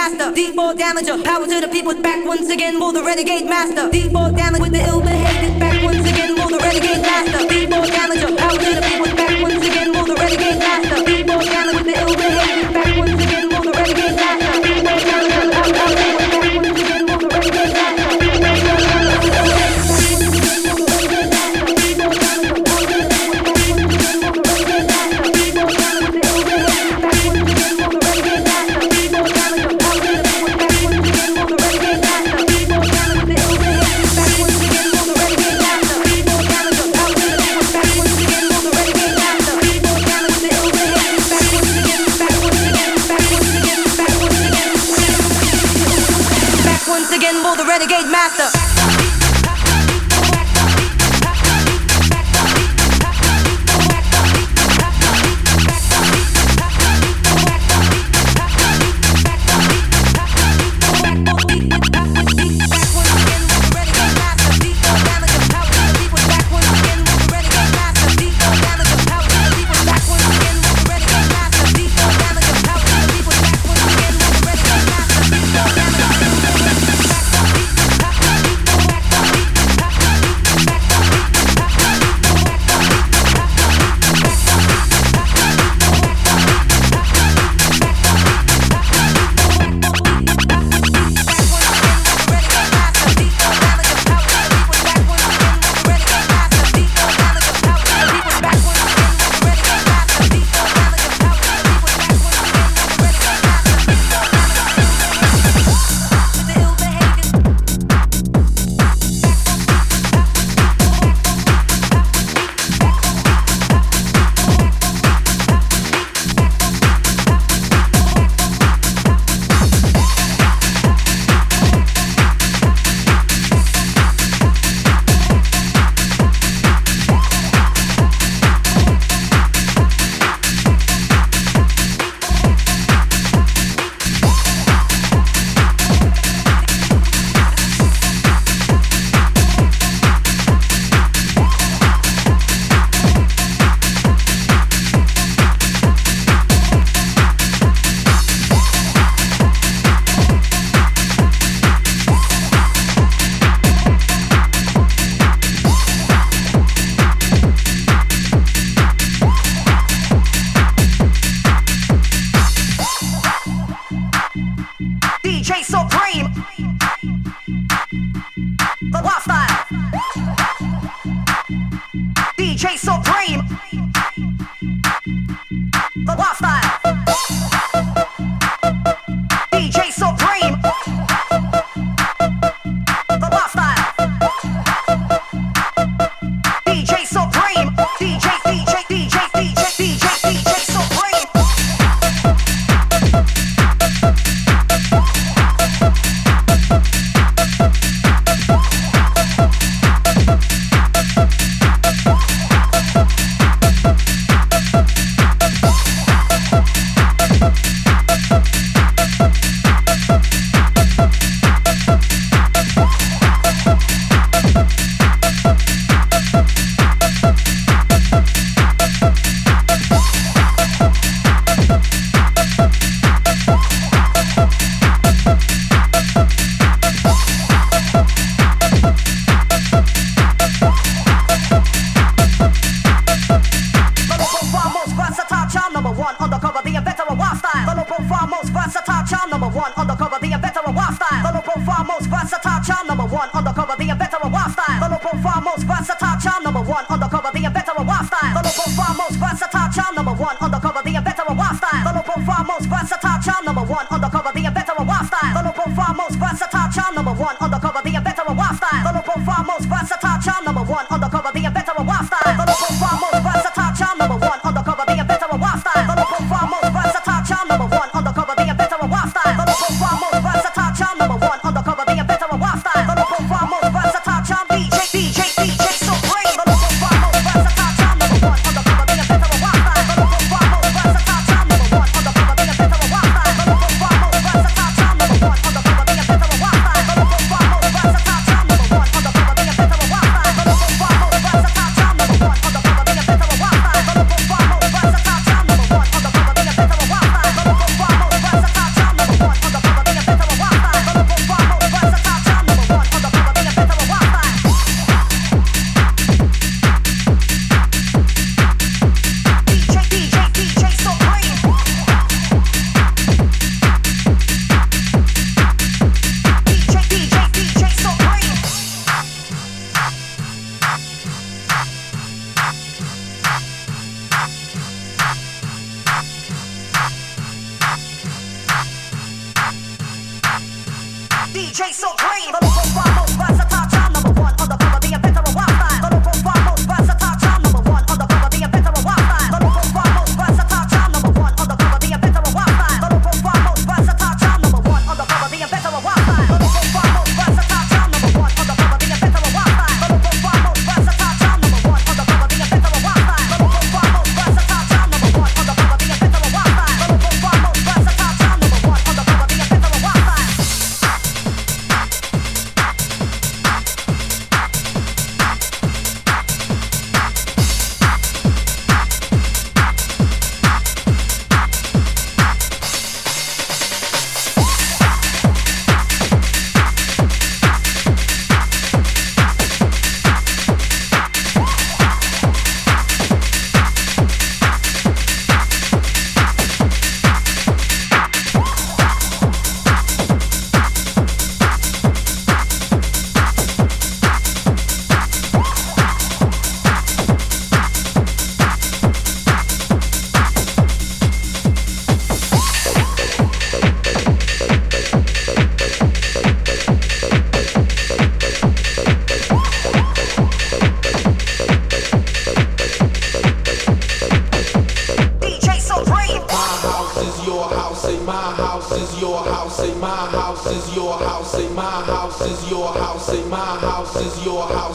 master. Deep more damager. Power to the people. Back once again. More the renegade master. Deep more damage with the ill-behaved. Back once again. More the renegade master.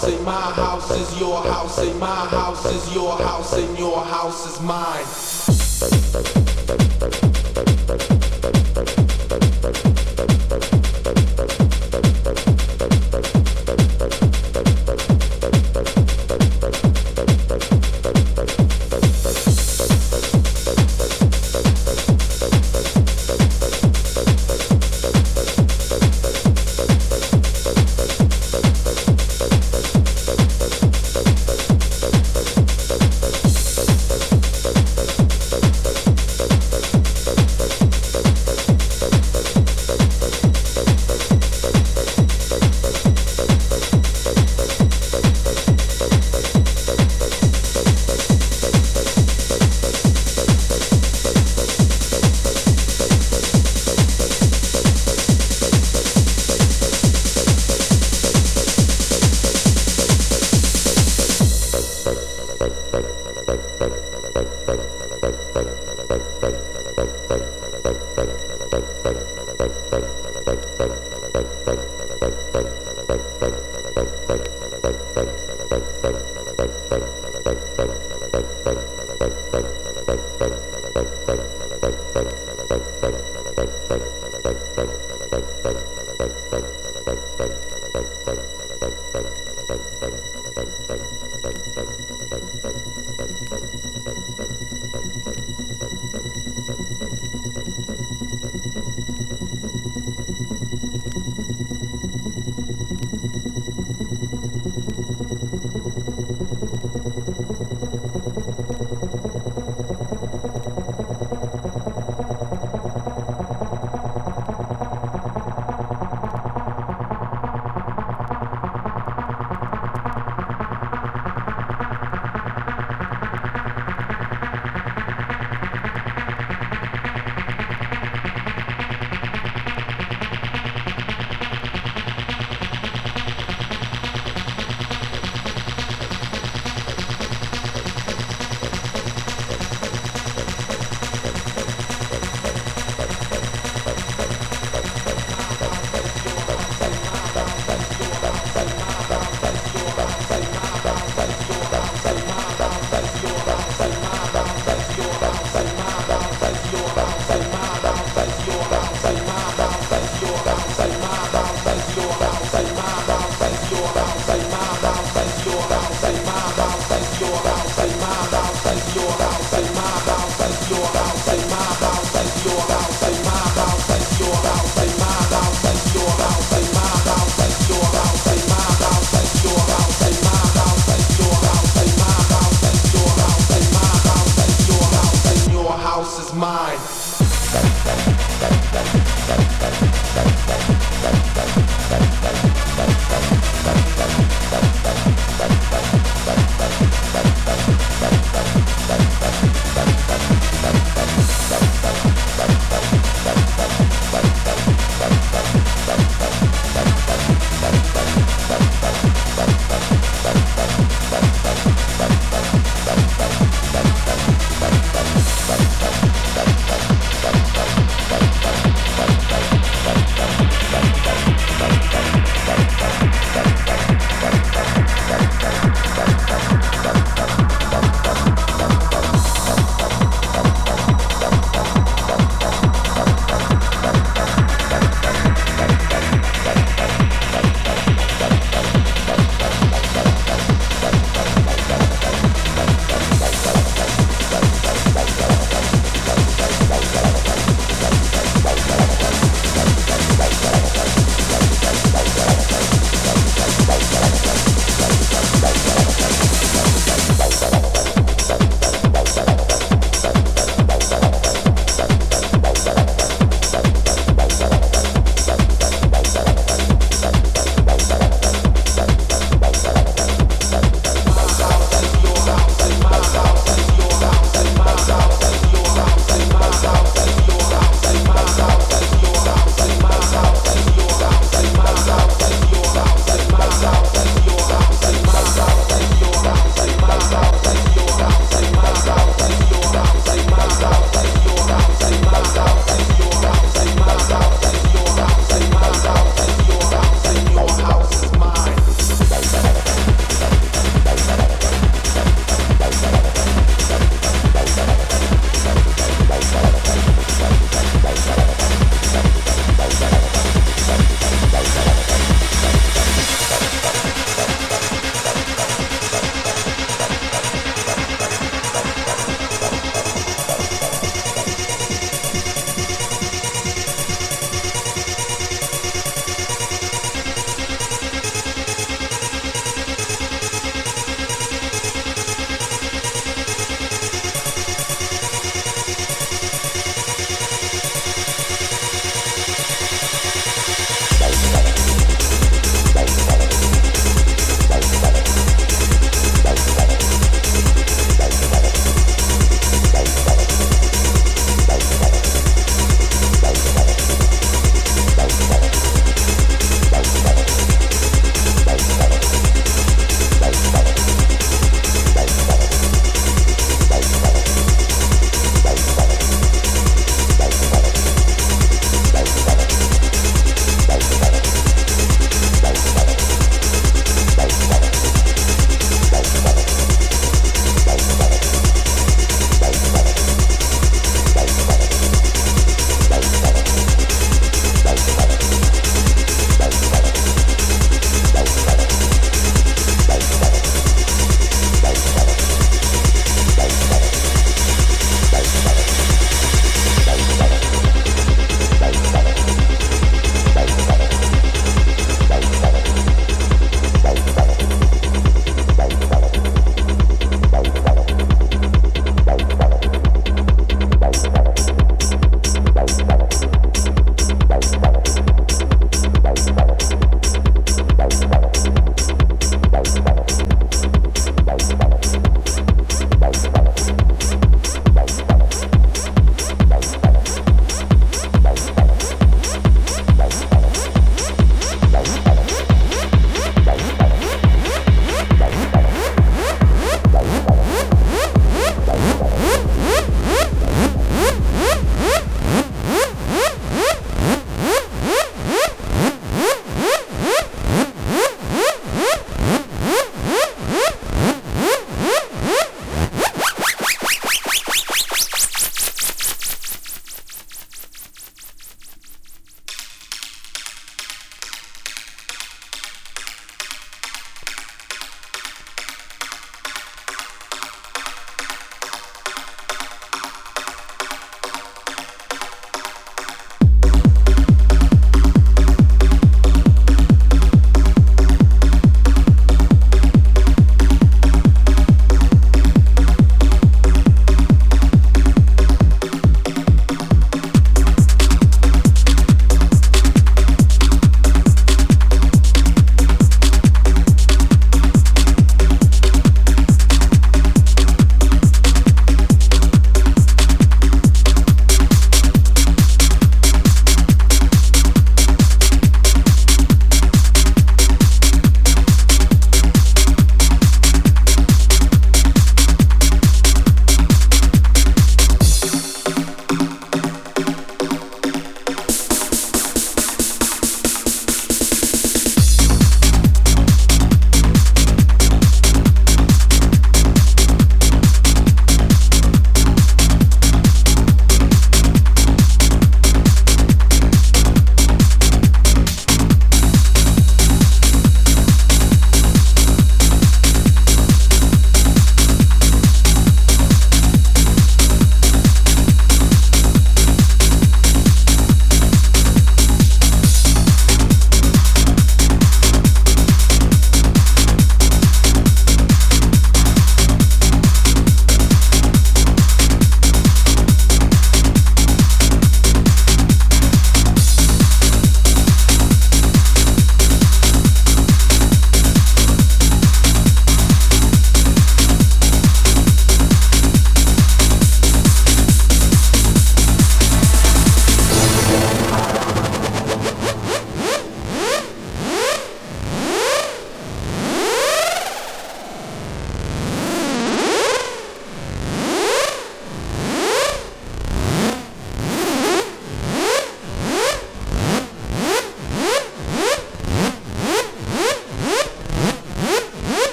house and my house is your house and my house is your house and your house is mine.